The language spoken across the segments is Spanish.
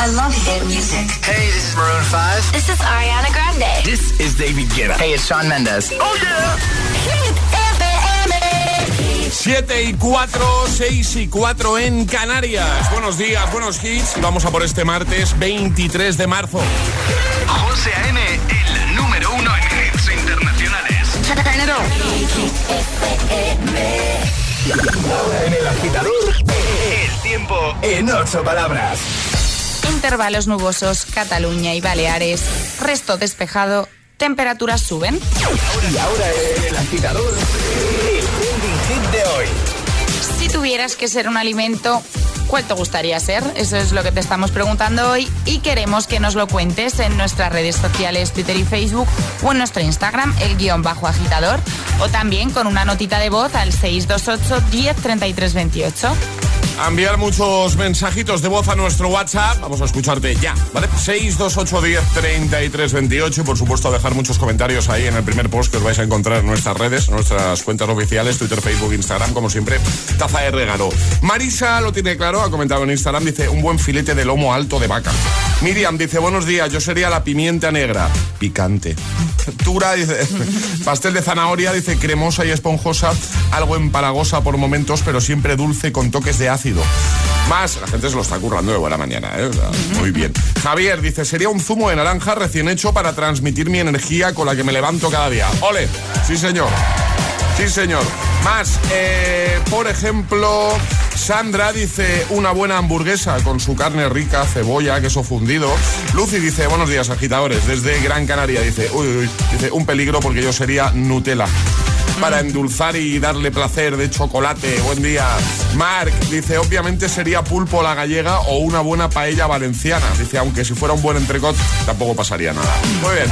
I love hit music. Hey, this is Maroon 5. This is Ariana Grande. This is David Guetta. Hey, it's Shawn Mendes. Oh yeah. Hit FM. 7 y 4, 6 y 4 en Canarias. Buenos días, buenos hits. Vamos a por este martes 23 de marzo. José A.M., el número uno en hits internacionales. En el agitador, el tiempo en ocho palabras. Intervalos nubosos, Cataluña y Baleares. Resto despejado. Temperaturas suben. Y ahora el agitador, el trending hit de hoy. Si tuvieras que ser un alimento, ¿cuál te gustaría ser? Eso es lo que te estamos preguntando hoy y queremos que nos lo cuentes en nuestras redes sociales, Twitter y Facebook o en nuestro Instagram, el guion bajo agitador, o también con una notita de voz al 628 10 33 28 a enviar muchos mensajitos de voz a nuestro WhatsApp. Vamos a escucharte ya, ¿vale? 628103328 y por supuesto a dejar muchos comentarios ahí en el primer post que os vais a encontrar en nuestras redes, en nuestras cuentas oficiales, Twitter, Facebook, Instagram, como siempre, taza de regalo. Marisa lo tiene claro, ha comentado en Instagram, dice un buen filete de lomo alto de vaca. Miriam dice, buenos días, yo sería la pimienta negra, picante. Tura dice, pastel de zanahoria, dice cremosa y esponjosa, algo empalagosa por momentos, pero siempre dulce con toques de ácido. Más, la gente se lo está currando de buena mañana, ¿eh? Muy bien. Javier dice, sería un zumo de naranja recién hecho para transmitir mi energía con la que me levanto cada día. ¡Ole! Sí, señor. Sí, señor. Más, eh, por ejemplo, Sandra dice una buena hamburguesa con su carne rica, cebolla, queso fundido. Lucy dice, buenos días, agitadores. Desde Gran Canaria dice, uy, uy, dice, un peligro porque yo sería Nutella para endulzar y darle placer de chocolate. Buen día. Mark dice, obviamente sería pulpo la gallega o una buena paella valenciana. Dice, aunque si fuera un buen entrecot, tampoco pasaría nada. Muy bien.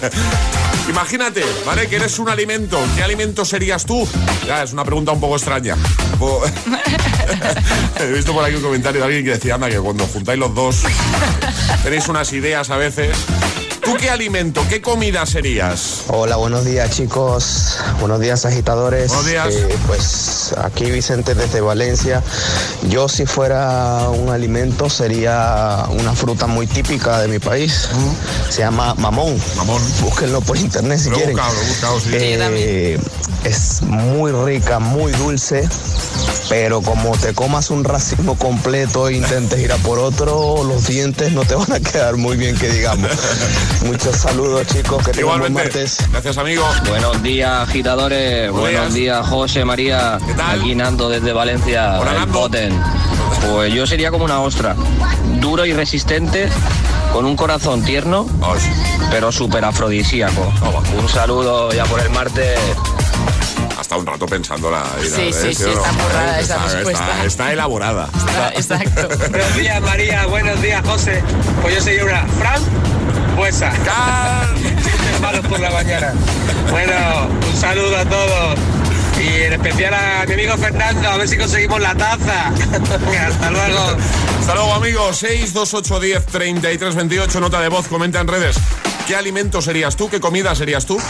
Imagínate, ¿vale? Que eres un alimento. ¿Qué alimento serías tú? Ya, es una pregunta un poco extraña. He visto por aquí un comentario de alguien que decía, anda, que cuando juntáis los dos tenéis unas ideas a veces. ¿Tú qué alimento, qué comida serías? Hola, buenos días chicos, buenos días agitadores. Buenos días. Eh, pues aquí Vicente desde Valencia. Yo si fuera un alimento sería una fruta muy típica de mi país. Se llama mamón. Mamón. Búsquenlo por internet si Lo he quieren. buscado, lo he buscado, sí. Eh, es muy rica, muy dulce. Pero como te comas un racimo completo e intentes ir a por otro, los dientes no te van a quedar muy bien, que digamos. Muchos saludos, chicos. Que tengan buen Igualmente. martes. Gracias, amigo. Buenos días, agitadores. Buenos Buenos días, José María. ¿Qué tal? Aquí Nando desde Valencia, Hola, el Nando. Poten. Pues yo sería como una ostra, duro y resistente, con un corazón tierno, pero súper afrodisíaco. Un saludo ya por el martes. hasta un rato pensando la vida. Sí, sí, ¿eh? sí, o no? está currada esa Está- respuesta. Está, está elaborada. Exacto. Buenos días, María. Buenos días, José. Pues yo sería una Fran Buesa. Car- Chistes malos por la mañana. Bueno, un saludo a todos. Y en especial a mi amigo Fernando, a ver si conseguimos la taza. Hasta luego. Hasta luego, amigos. 62810 3328, nota de voz, comenta en redes. ¿Qué alimento serías tú? ¿Qué comida serías tú?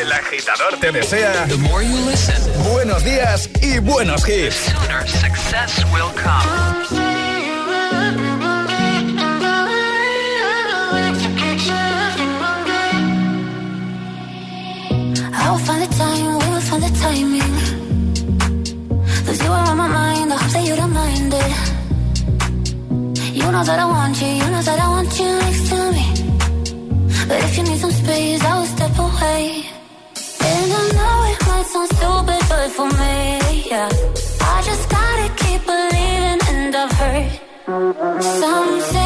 El agitador te desea buenos días y buenos hits. That you don't mind it. You know that I want you, you know that I want you next to me. But if you need some space, I will step away. And I know it might sound stupid, but for me, yeah. I just gotta keep believing, and I've heard some say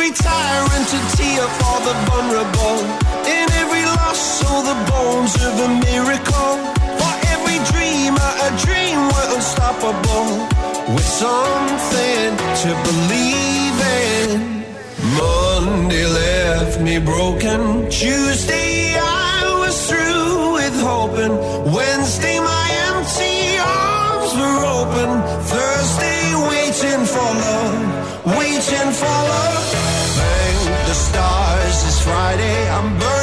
every tyrant to tear for the vulnerable. In every loss, so the bones of a miracle. For every dreamer, a dream we're unstoppable. With something to believe in. Monday left me broken. Tuesday I was through with hoping. Wednesday my empty arms were open. Thursday waiting for love, waiting for love. The stars it's Friday. I'm burning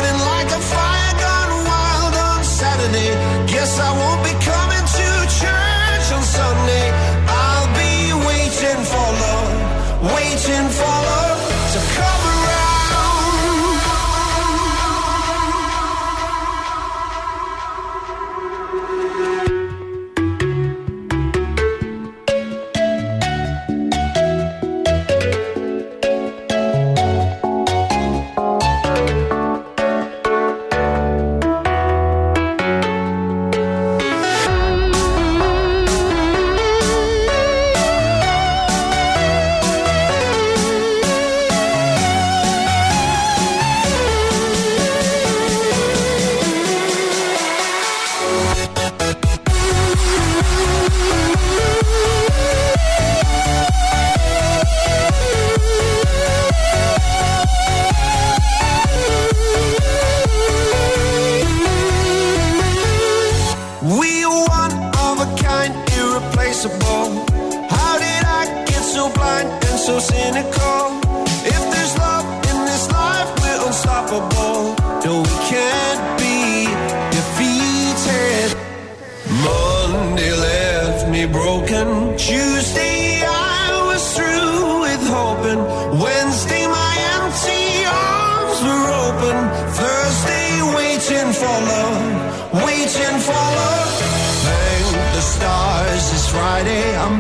so cynical? If there's love in this life, we're unstoppable. No, we can't be defeated. Monday left me broken. Tuesday I was through with hoping. Wednesday my empty arms were open. Thursday waiting for love, waiting for love. Thank the stars it's Friday. I'm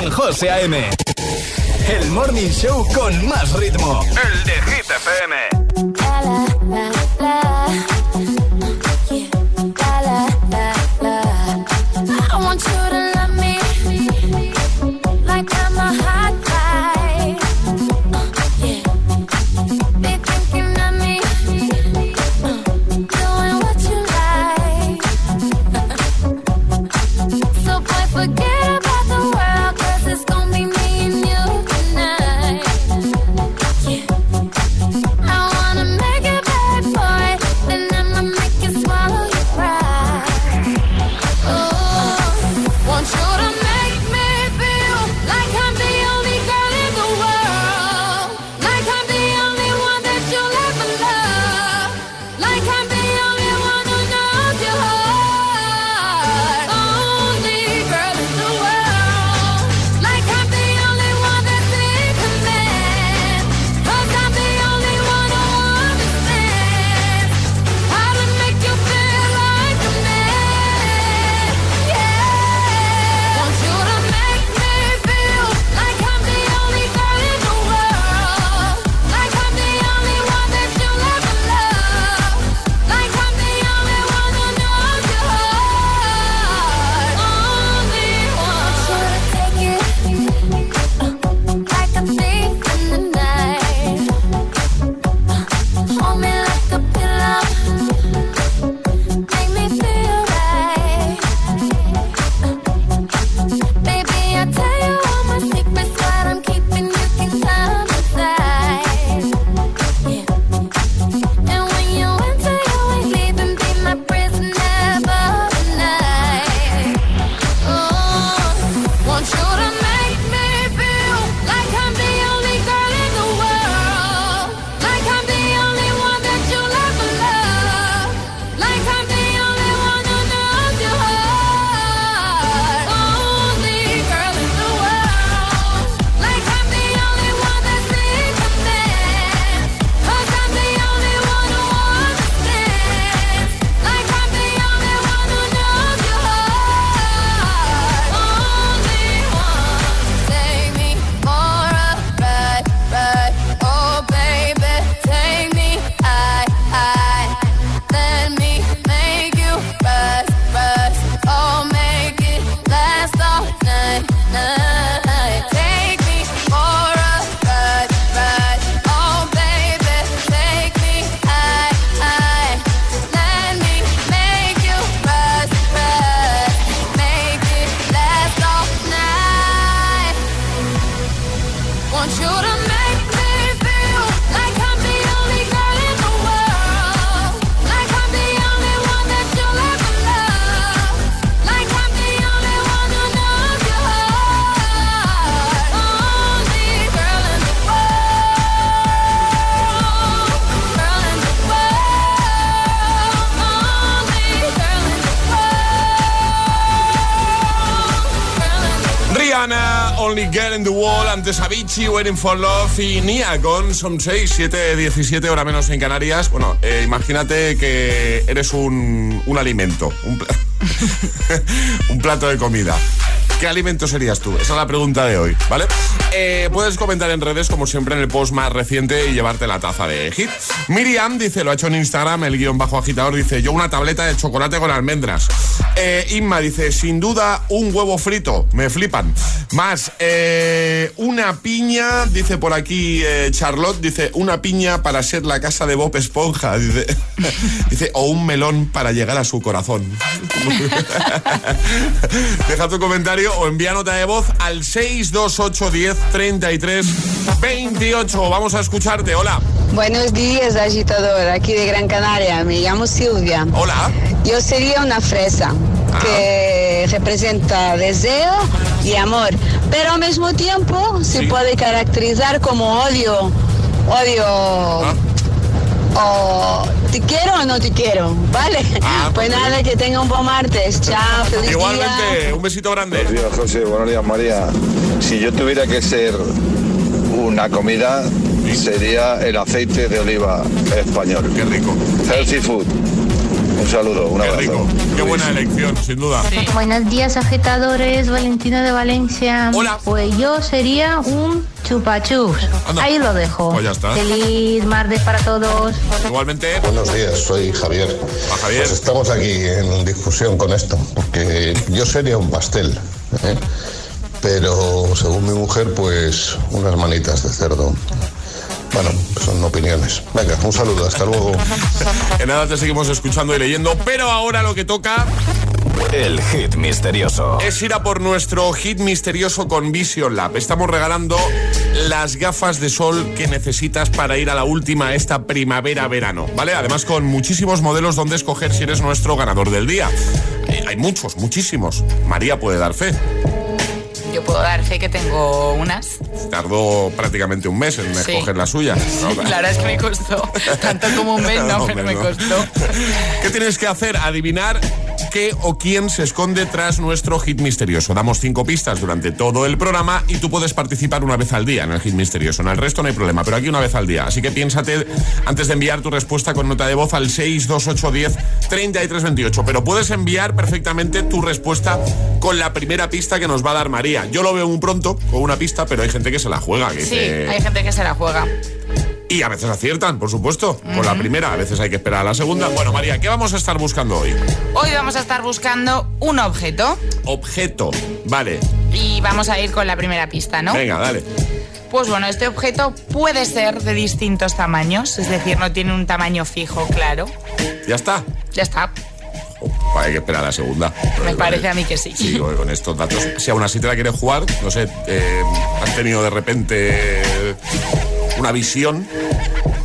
con José A.M. El morning show con más ritmo. El de Hit FM. Avicii, Waiting for Love y Nia con Son 6, 7, 17 hora menos en Canarias. Bueno, eh, imagínate que eres un, un alimento, un, un plato de comida. ¿Qué alimento serías tú? Esa es la pregunta de hoy, ¿vale? Eh, puedes comentar en redes, como siempre, en el post más reciente y llevarte la taza de hit. Miriam dice, lo ha hecho en Instagram, el guion bajo agitador, dice, yo una tableta de chocolate con almendras. Eh, Inma dice, sin duda, un huevo frito, me flipan. Más, eh, una piña, dice por aquí Charlotte, dice, una piña para ser la casa de Bob Esponja, dice, dice, o un melón para llegar a su corazón. Deja tu comentario o envía nota de voz al 628 10 33 28. Vamos a escucharte. Hola. Buenos días, agitador, aquí de Gran Canaria. Me llamo Silvia. Hola. Yo sería una fresa que representa deseo y amor, pero al mismo tiempo se puede caracterizar como odio. Odio. O te quiero o no te quiero, ¿vale? pues nada, que tenga un buen martes. Chao, feliz día. Igualmente, un besito grande. Buenos días, José. Buenos días, María. Si yo tuviera que ser una comida, sería el aceite de oliva español. Qué rico. Healthy food. Un saludo, un Qué abrazo. rico. Qué buena elección, sin duda. Buenos días, agitadores. Valentina de Valencia. Hola. Pues yo sería un chupachus. Anda. Ahí lo dejo. Pues ya está. Feliz martes para todos. Igualmente, Buenos días, soy Javier. Javier. Pues estamos aquí en discusión con esto, porque yo sería un pastel, ¿eh? Pero según mi mujer, pues unas manitas de cerdo. Bueno, son opiniones. Venga, un saludo, hasta luego. en nada te seguimos escuchando y leyendo, pero ahora lo que toca El hit misterioso. es ir a por nuestro hit misterioso con Vision Lab. Estamos regalando las gafas de sol que necesitas para ir a la última esta primavera-verano, ¿vale? Además con muchísimos modelos donde escoger si eres nuestro ganador del día. Eh, hay muchos, muchísimos. María puede dar fe. Yo puedo dar fe que tengo unas. Tardó prácticamente un mes en Sí. escoger la suya. ¿no? La verdad es que me costó. Tanto como un mes, no, No, pero me costó. ¿Qué tienes que hacer? Adivinar qué o quién se esconde tras nuestro hit misterioso. Damos cinco pistas durante todo el programa y tú puedes participar una vez al día en el hit misterioso. En el resto no hay problema, pero aquí una vez al día. Así que piénsate antes de enviar tu respuesta con nota de voz al 62810 3328. Pero puedes enviar perfectamente tu respuesta con la primera pista que nos va a dar María. Yo lo veo muy pronto con una pista, pero hay gente que se la juega. Que Sí, hay gente que se la juega. Y a veces aciertan, por supuesto. Con la primera, a veces hay que esperar a la segunda. Bueno, María, ¿qué vamos a estar buscando hoy? Hoy vamos a estar buscando un objeto Objeto. Vale. y vamos a ir con la primera pista, ¿no? Venga, dale. Pues bueno, este objeto puede ser de distintos tamaños, es decir, no tiene un tamaño fijo, claro. ¿Ya está? Ya está, Oh, hay que esperar a la segunda. me parece a mí que sí. Sí, con con estos datos. Si aún así te la quieres jugar, no sé, eh, has tenido de repente una visión.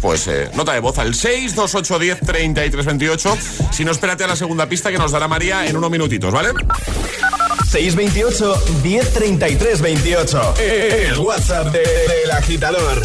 Pues eh, nota de voz al 62810 3328. Si no, espérate a la segunda pista que nos dará María en unos minutitos, ¿vale? 628 1033 28. El WhatsApp de- del agitador.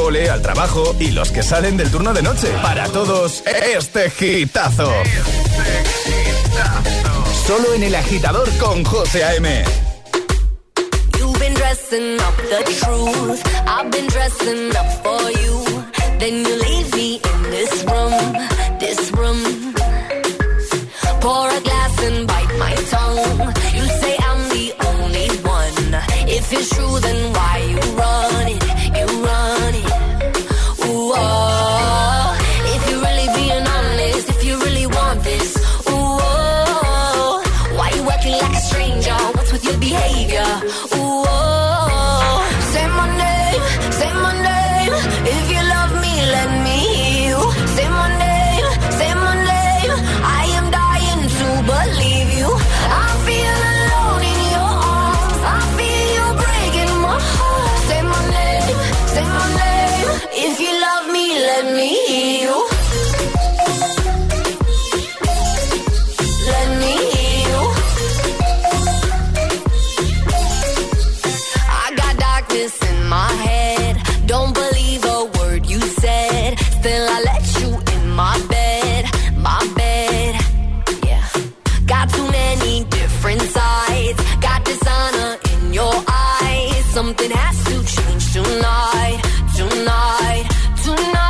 Cole, al trabajo y los que salen del turno de noche. Para todos, este gitazo. Solo en el agitador con José A.M. You've been dressing up the truth. I've been dressing up for you. Then you leave me in this room, this room. Pour a glass and bite my tongue. You say I'm the only one. If it's true, then why you run Something has to change tonight, tonight, tonight.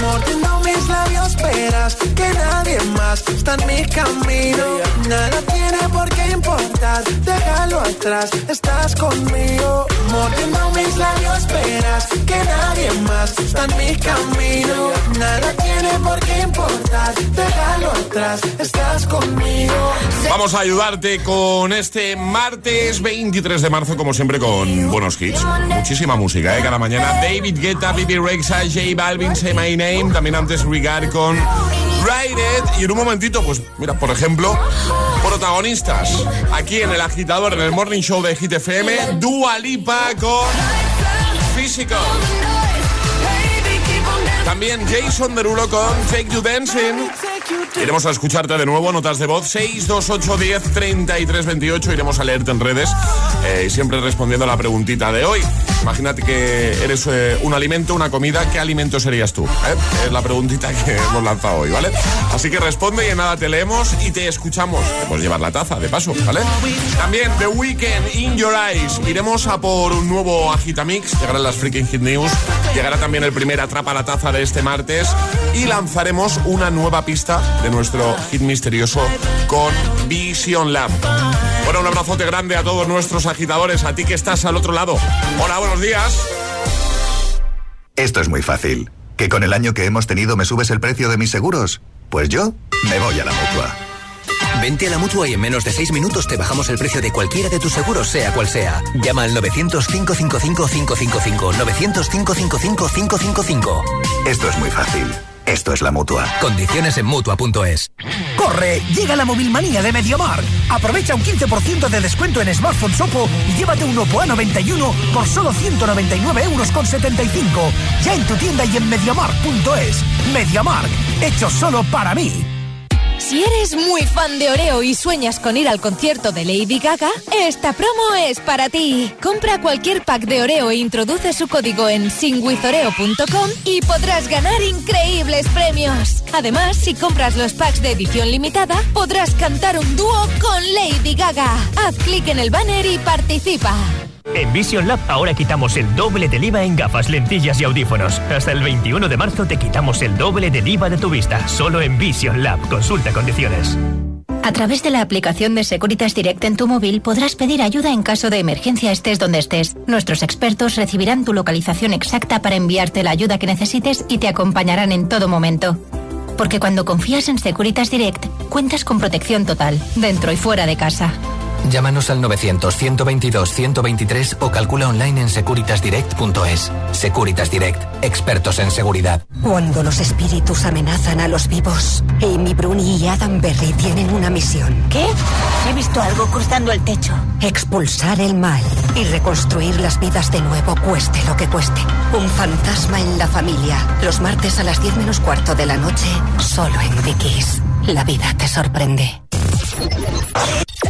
Mordiendo mis labios, esperas que nadie más está en mi camino. Nada tiene por qué importar, déjalo atrás, estás conmigo. Mordiendo mis labios, esperas que nadie más está en mi camino. Nada tiene atrás, estás conmigo. Vamos a ayudarte con este martes 23 de marzo, como siempre, con buenos hits. Muchísima música, ¿eh? Cada mañana. David Guetta, Bibi Rexa, J Balvin, Say My Name. También antes Regard con Ride It. Y en un momentito, pues mira, por ejemplo, protagonistas. Aquí en el agitador, en el Morning Show de Hit FM, Dua Lipa con Physical. También Jason Derulo con Take You Dancing. Iremos a escucharte de nuevo, notas de voz 628 10 33 28. Iremos a leerte en redes eh, siempre respondiendo a la preguntita de hoy. Imagínate que eres eh, un alimento, una comida, ¿qué alimento serías tú? eh? Es la preguntita que hemos lanzado hoy, ¿vale? Así que responde y en nada te leemos y te escuchamos. Puedes llevar la taza, de paso, ¿vale? También The Weekend in Your Eyes. Iremos a por un nuevo Agitamix. Llegarán las Freaking Hit News. Llegará también el primer Atrapa la Taza de este martes. Y lanzaremos una nueva pista de nuestro hit misterioso con Vision Lab. Bueno, un abrazote grande a todos nuestros agitadores, a ti que estás al otro lado. Hola, buenos días. Esto es muy fácil. ¿Que con el año que hemos tenido me subes el precio de mis seguros? Pues yo me voy a la mutua. Vente a la mutua y en menos de 6 minutos te bajamos el precio de cualquiera de tus seguros, sea cual sea. Llama al 900-555-555. 900-555-555. Esto es muy fácil. Esto es la mutua. Condiciones en mutua.es. ¡Corre! Llega la movilmanía de MediaMark. Aprovecha un 15% de descuento en smartphones Oppo y llévate un Oppo A91 por solo 199 euros con 75. Ya en tu tienda y en MediaMark.es. MediaMark. Hecho solo para mí. Si eres muy fan de Oreo y sueñas con ir al concierto de Lady Gaga, esta promo es para ti. Compra cualquier pack de Oreo e introduce su código en singwithoreo.com y podrás ganar increíbles premios. Además, si compras los packs de edición limitada, podrás cantar un dúo con Lady Gaga. Haz clic en el banner y participa. En Vision Lab ahora quitamos el doble del IVA en gafas, lentillas y audífonos. Hasta el 21 de marzo te quitamos el doble del IVA de tu vista, solo en Vision Lab. Consulta condiciones. A través de la aplicación de Securitas Direct en tu móvil podrás pedir ayuda en caso de emergencia estés donde estés. Nuestros expertos recibirán tu localización exacta para enviarte la ayuda que necesites y te acompañarán en todo momento. Porque cuando confías en Securitas Direct, cuentas con protección total, dentro y fuera de casa. Llámanos al 900-122-123 o calcula online en securitasdirect.es. Securitas Direct, expertos en seguridad. Cuando los espíritus amenazan a los vivos, Amy Bruni y Adam Berry tienen una misión. ¿Qué? He visto algo cruzando el techo. Expulsar el mal y reconstruir las vidas de nuevo, cueste lo que cueste. Un fantasma en la familia. Los martes a las 10 menos cuarto de la noche, solo en Dickies. La vida te sorprende.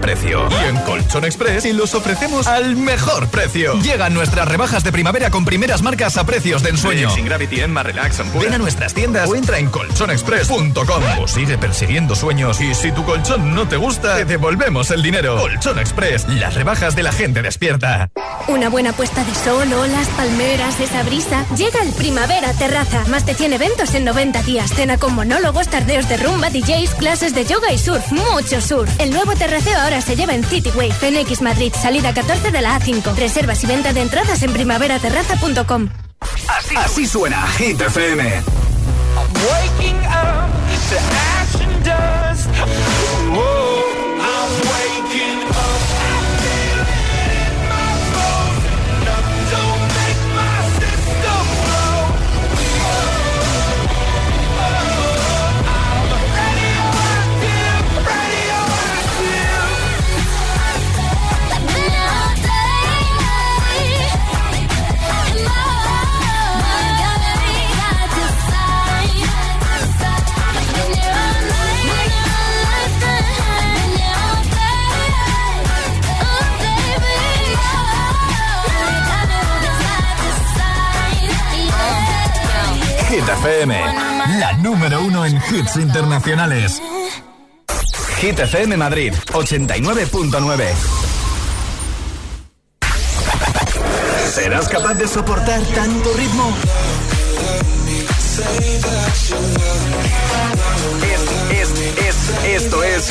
precio. Y en Colchón Express y los ofrecemos al mejor precio. Llegan nuestras rebajas de primavera con primeras marcas a precios de ensueño. Sin Gravity, Emma, Relax, Ven a nuestras tiendas o entra en colchonexpress.com o sigue persiguiendo sueños y si tu colchón no te gusta, te devolvemos el dinero. Colchón Express, las rebajas de la gente despierta. Una buena puesta de sol, olas, palmeras, esa brisa. Llega el Primavera Terraza. Más de 100 eventos en 90 días. Cena con monólogos, tardeos de rumba, DJs, clases de yoga y surf. Mucho surf. El nuevo terraceo ahora se lleva en Cityway, Fenix Madrid, salida 14 de la A5. Reservas y venta de entradas en primaveraterraza.com. Así, Así suena Hit FM. Waking up to ash and dust. FM, la número uno en hits internacionales. Hit FM Madrid, 89.9. ¿Serás capaz de soportar tanto ritmo? Es, es, es, esto es.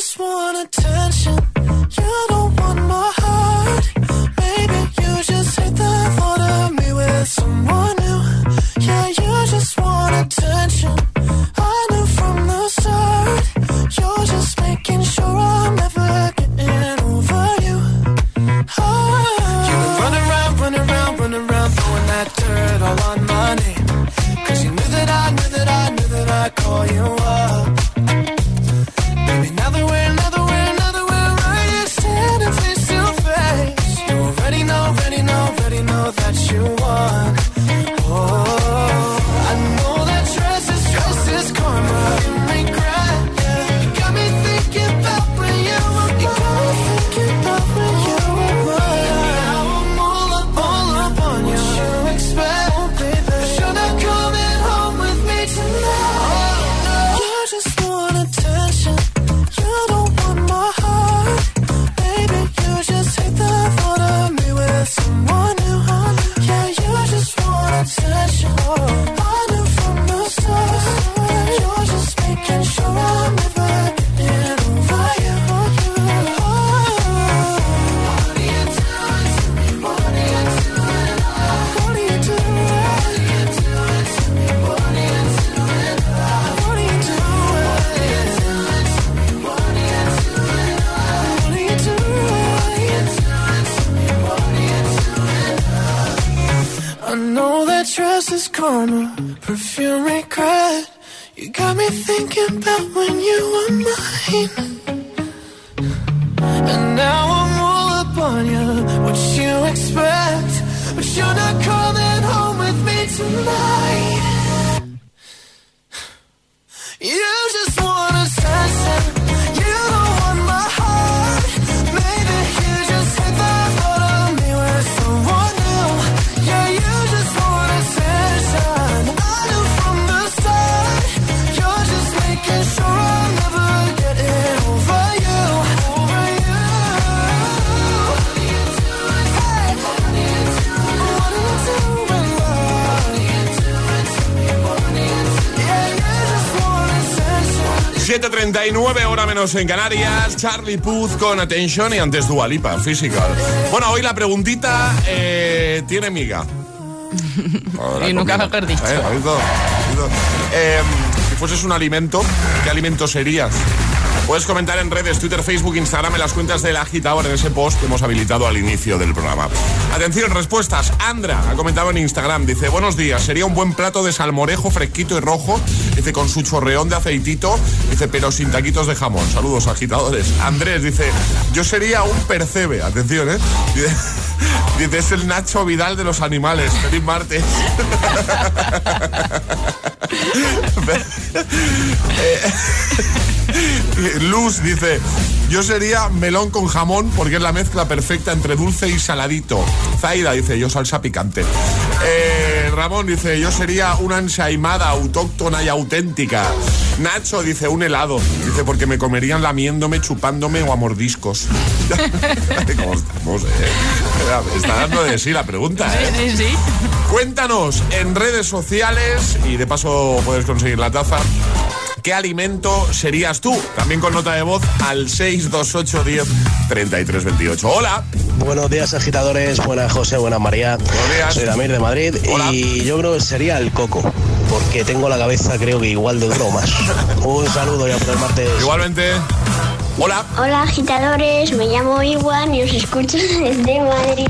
just want attention. You don't want my heart. Maybe you just hate the thought of me with someone new. Yeah, you just want attention. I knew from the start. You're just making sure I'm never getting over you. Oh. You run around, run around, run around, throwing that dirt all on my name. Cause you knew that I, knew that I, knew that I'd call you up. Menos en Canarias. Charlie Puth con Attention y antes Dualipa, Physical. Bueno, hoy la preguntita eh, tiene miga. y nunca mejor dicho. Eh, eh, si fueses un alimento, ¿qué alimento serías? Puedes comentar en redes, Twitter, Facebook, Instagram, en las cuentas del agitador en ese post que hemos habilitado al inicio del programa. Atención, respuestas. Andra ha comentado en Instagram, dice, buenos días, sería un buen plato de salmorejo fresquito y rojo, dice, con su chorreón de aceitito, dice, pero sin taquitos de jamón. Saludos, agitadores. Andrés dice, yo sería un percebe, atención, ¿eh? Dice, es el Nacho Vidal de los animales. Feliz martes. Luz dice, yo sería melón con jamón porque es la mezcla perfecta entre dulce y saladito. Zaida dice, yo salsa picante. Eh, Ramón dice, yo sería una ensaimada autóctona y auténtica. Nacho dice, un helado. Dice, porque me comerían lamiéndome, chupándome o a mordiscos. ¿Cómo estamos? Eh? Está dando de sí la pregunta. ¿eh? Sí, sí, sí. Cuéntanos en redes sociales y de paso puedes conseguir la taza. ¿Qué alimento serías tú? También con nota de voz al 628 10 33 28. Hola. Buenos días, agitadores. Buenas, José. Buenas, María. Buenos días. Soy Damir de Madrid. Y yo creo que sería el coco. Porque tengo la cabeza, creo que igual de duro más. Un saludo ya por el martes. Igualmente. Hola. Hola, agitadores. Me llamo Iwan y os escucho desde Madrid.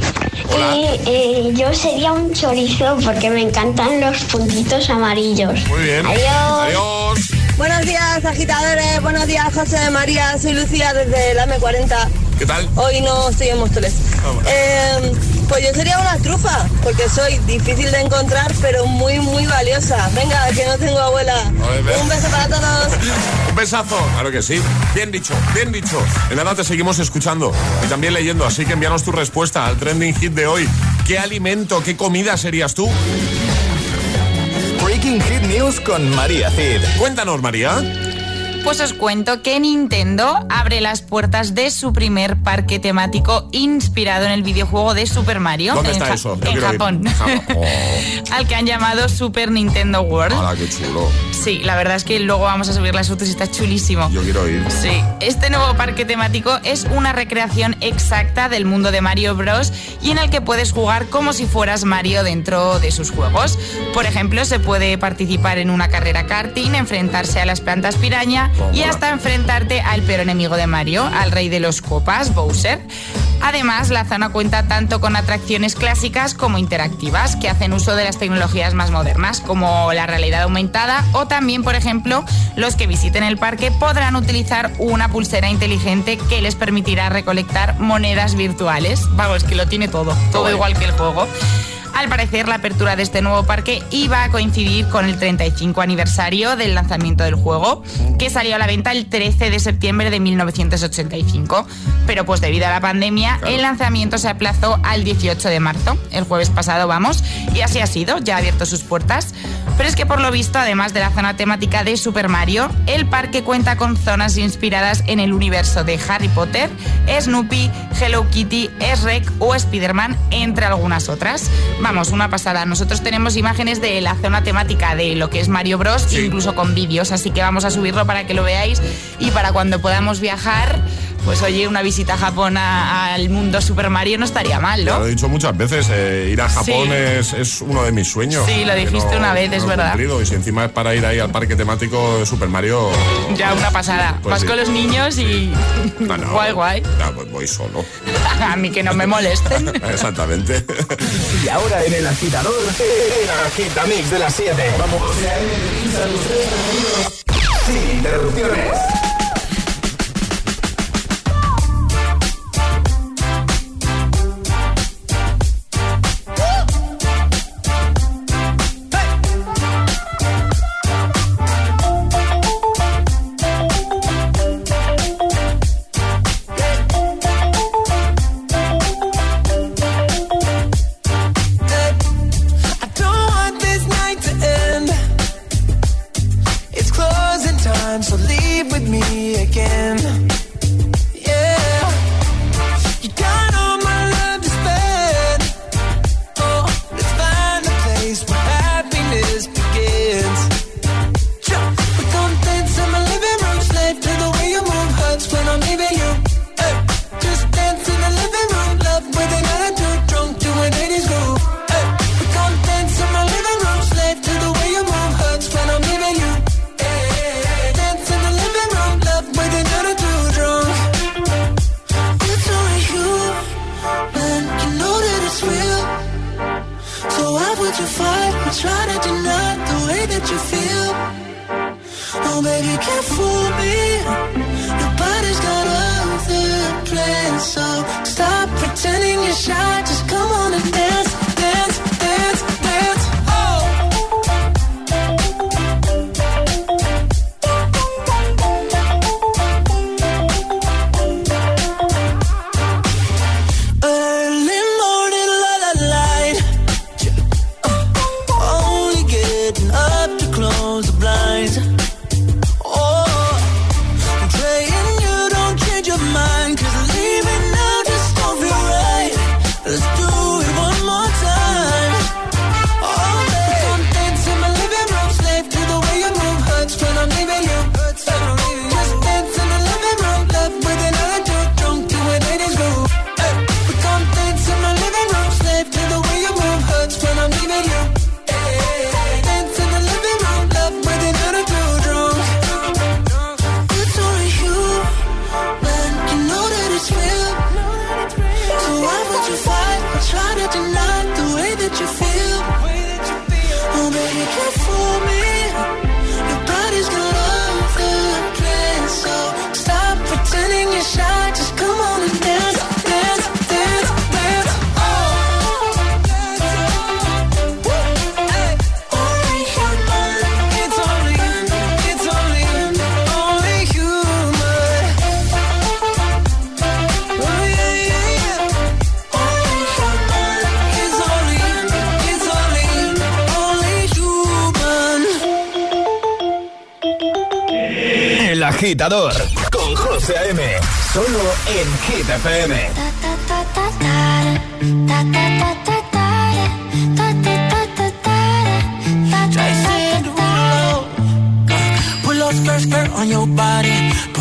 Y eh, yo sería un chorizo porque me encantan los puntitos amarillos. Muy bien. Adiós. Adiós. Buenos días, agitadores. Buenos días, José de María. Soy Lucía desde la M40. ¿Qué tal? Hoy no estoy en Móstoles. Eh, pues yo sería una trufa, porque soy difícil de encontrar, pero muy, muy valiosa. Venga, que no tengo abuela. Un beso para todos. Un besazo, claro que sí. Bien dicho, bien dicho. En nada te seguimos escuchando y también leyendo, así que envíanos tu respuesta al trending hit de hoy. ¿Qué alimento, qué comida serías tú? Hit News con María Cid. Cuéntanos, María. Pues os cuento que Nintendo abre las puertas de su primer parque temático inspirado en el videojuego de Super Mario. ¿Dónde en está Ja- eso? Yo En. Japón. Japón. Al que han llamado Super Nintendo World. ¡Hala, qué chulo! Sí, la verdad es que luego vamos a subir las fotos y está chulísimo. Yo quiero ir. Sí, este nuevo parque temático es una recreación exacta del mundo de Mario Bros. y en el que puedes jugar como si fueras Mario dentro de sus juegos. Por ejemplo, se puede participar en una carrera karting, enfrentarse a las plantas piraña y hasta enfrentarte al peor enemigo de Mario, al rey de los copas, Bowser. Además, la zona cuenta tanto con atracciones clásicas como interactivas que hacen uso de las tecnologías más modernas, como la realidad aumentada o también, por ejemplo, los que visiten el parque podrán utilizar una pulsera inteligente que les permitirá recolectar monedas virtuales. Vamos, que lo tiene todo, todo igual que el juego. Al parecer, la apertura de este nuevo parque iba a coincidir con el 35 aniversario del lanzamiento del juego, que salió a la venta el 13 de septiembre de 1985. Pero pues debido a la pandemia, el lanzamiento se aplazó al 18 de marzo, el jueves pasado vamos, y así ha sido, ya ha abierto sus puertas. Pero es que por lo visto, además de la zona temática de Super Mario, el parque cuenta con zonas inspiradas en el universo de Harry Potter, Snoopy, Hello Kitty, Shrek o Spider-Man, entre algunas otras. Vamos, una pasada. Nosotros tenemos imágenes de la zona temática de lo que es Mario Bros, incluso con vídeos, así que vamos a subirlo para que lo veáis y para cuando podamos viajar, pues oye, una visita a Japón a- al mundo Super Mario no estaría mal, Ya ¿no? lo he dicho muchas veces, eh, ir a Japón Sí. es, es uno de mis sueños. Sí, lo dijiste una vez, es no he verdad. cumplido. Y si encima es para ir ahí al parque temático de Super Mario... Ya una pasada. Pues Vas sí. con los niños y No, no, guay, guay. ya, pues voy solo. A mí que no me molesten. Exactamente. Y ahora en el agitador, el agitamix de las 7. Vamos. Sin interrupciones.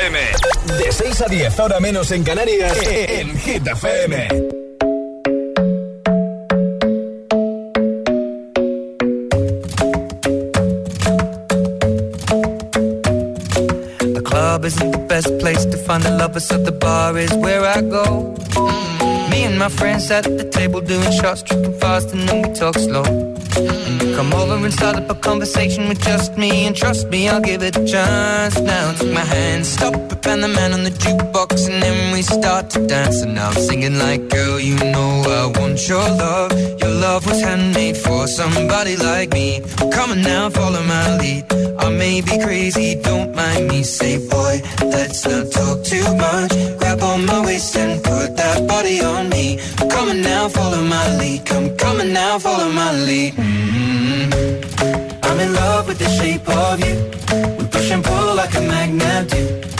FM. De 6 a 10, ahora menos en Canarias, eh, eh. en Hit FM. The club isn't the best place to find the lovers, so the bar is where I go. Mm. Me and my friends at the table doing shots, tripping fast, and then we talk slow. Come over and start up a conversation with just me. And trust me, I'll give it a chance. Now take my hand, stop it, and the man on the jukebox And then we start to dance. And I'm singing like, girl, you know I want your love. Your love was handmade for somebody like me. Come on now, follow my lead. I may be crazy, don't mind me. Say, boy, let's not talk too much. Grab on my waist and put that body on me. Come on now, follow my lead. Come, come on now, follow my lead. Mm-hmm. I'm in love with the shape of you. We push and pull like a magnet do.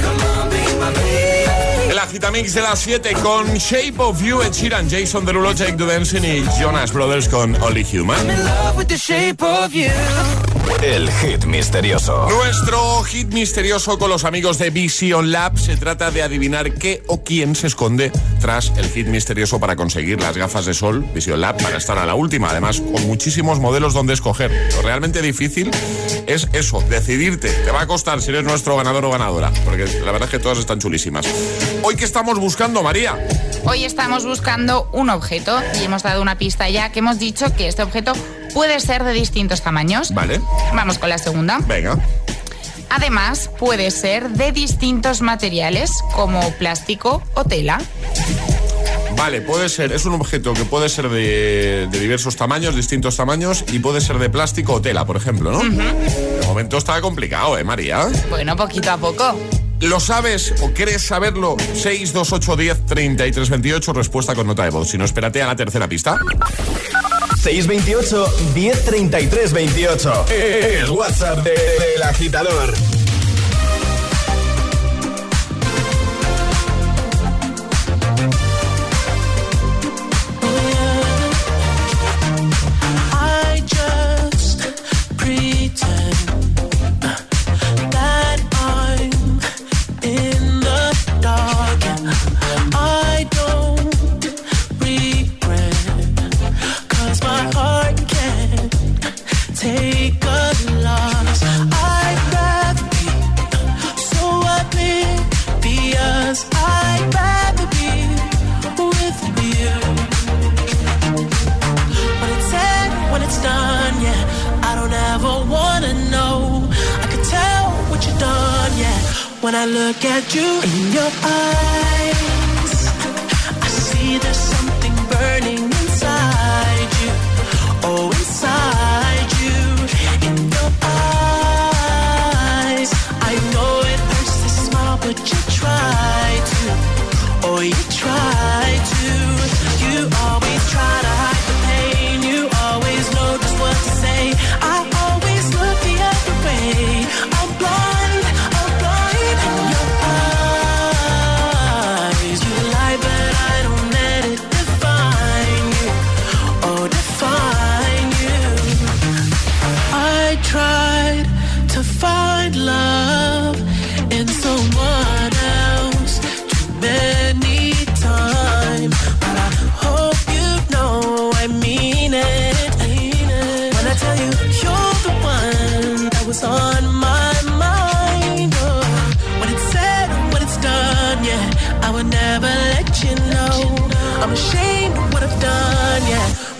Agitamix de las 7 con Shape of You, Ed Sheeran, Jason Derulo, Jake Dudensin y Jonas Brothers con Only Human. El hit misterioso. Nuestro hit misterioso con los amigos de Vision Lab se trata de adivinar qué o quién se esconde tras el hit misterioso para conseguir las gafas de sol Vision Lab para estar a la última. Además, con muchísimos modelos donde escoger. Lo realmente difícil es eso, decidirte. Te va a costar si eres nuestro ganador o ganadora, porque la verdad es que todas están chulísimas. Hoy que estamos buscando, María. Hoy estamos buscando un objeto y hemos dado una pista ya que hemos dicho que este objeto puede ser de distintos tamaños. Vale. Vamos con la segunda. Venga. Además, puede ser de distintos materiales como plástico o tela. Vale, puede ser, es un objeto que puede ser de, de diversos tamaños, distintos tamaños, y puede ser de plástico o tela, por ejemplo, ¿no? De momento está complicado, ¿eh, María? Bueno, poquito a poco. ¿Lo sabes o quieres saberlo? 628 10 33 28, respuesta con nota de voz. Si no, espérate a la tercera pista. 628 1033 28. El WhatsApp de- del agitador.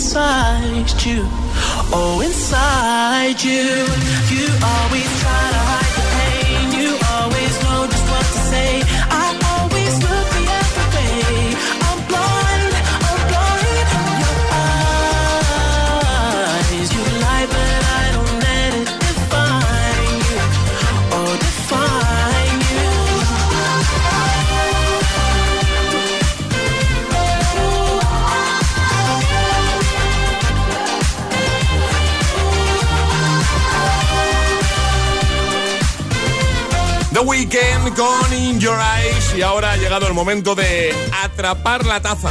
inside you. Oh, inside you. The Weeknd con In Your Eyes y ahora ha llegado el momento de atrapar la taza.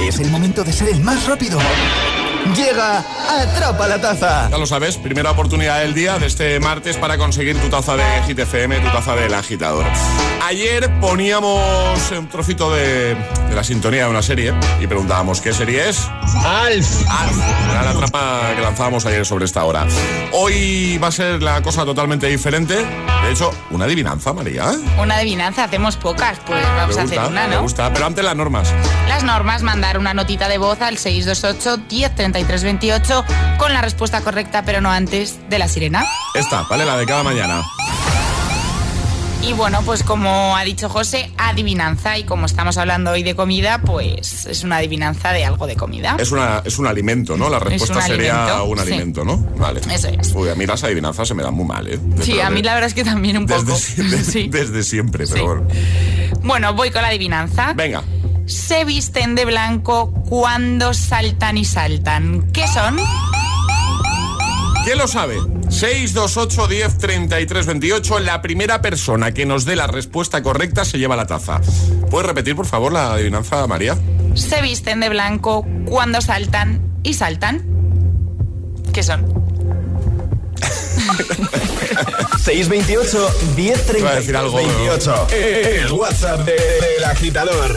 Es el momento de ser el más rápido. Llega Atrapa la Taza. Ya lo sabes, primera oportunidad del día de este martes para conseguir tu taza de Hit FM, tu taza del agitador. Ayer poníamos un trocito de, de la sintonía de una serie y preguntábamos qué serie es. Alf. Alf. Era la trampa que lanzábamos ayer sobre esta hora. Hoy va a ser la cosa totalmente diferente. De hecho, una adivinanza, María. Una adivinanza, hacemos pocas, pues vamos me a gusta, hacer una, Me ¿no? gusta, pero antes las normas. Las normas, mandar una notita de voz al 628 1033 28 con la respuesta correcta, pero no antes de la sirena. Esta, ¿vale? La de cada mañana. Y bueno, pues como ha dicho José, adivinanza. Y como estamos hablando hoy de comida, pues es una adivinanza de algo de comida. Es, una, es un alimento, ¿no? La respuesta un sería alimento, un sí. alimento, ¿no? Vale. Eso es. Uy, a mí las adivinanzas se me dan muy mal, ¿eh? Sí, a mí de- la verdad es que también un poco. desde siempre, pero bueno. Bueno, voy con la adivinanza. Venga. Se visten de blanco cuando saltan y saltan. ¿Qué son? ¿Quién lo sabe? 628 10 33 28. La primera persona que nos dé la respuesta correcta se lleva la taza. ¿Puedes repetir, por favor, la adivinanza, María? Se visten de blanco cuando saltan y saltan. ¿Qué son? 628 1033 Iba a decir algo, pero- 28. El WhatsApp de- del agitador.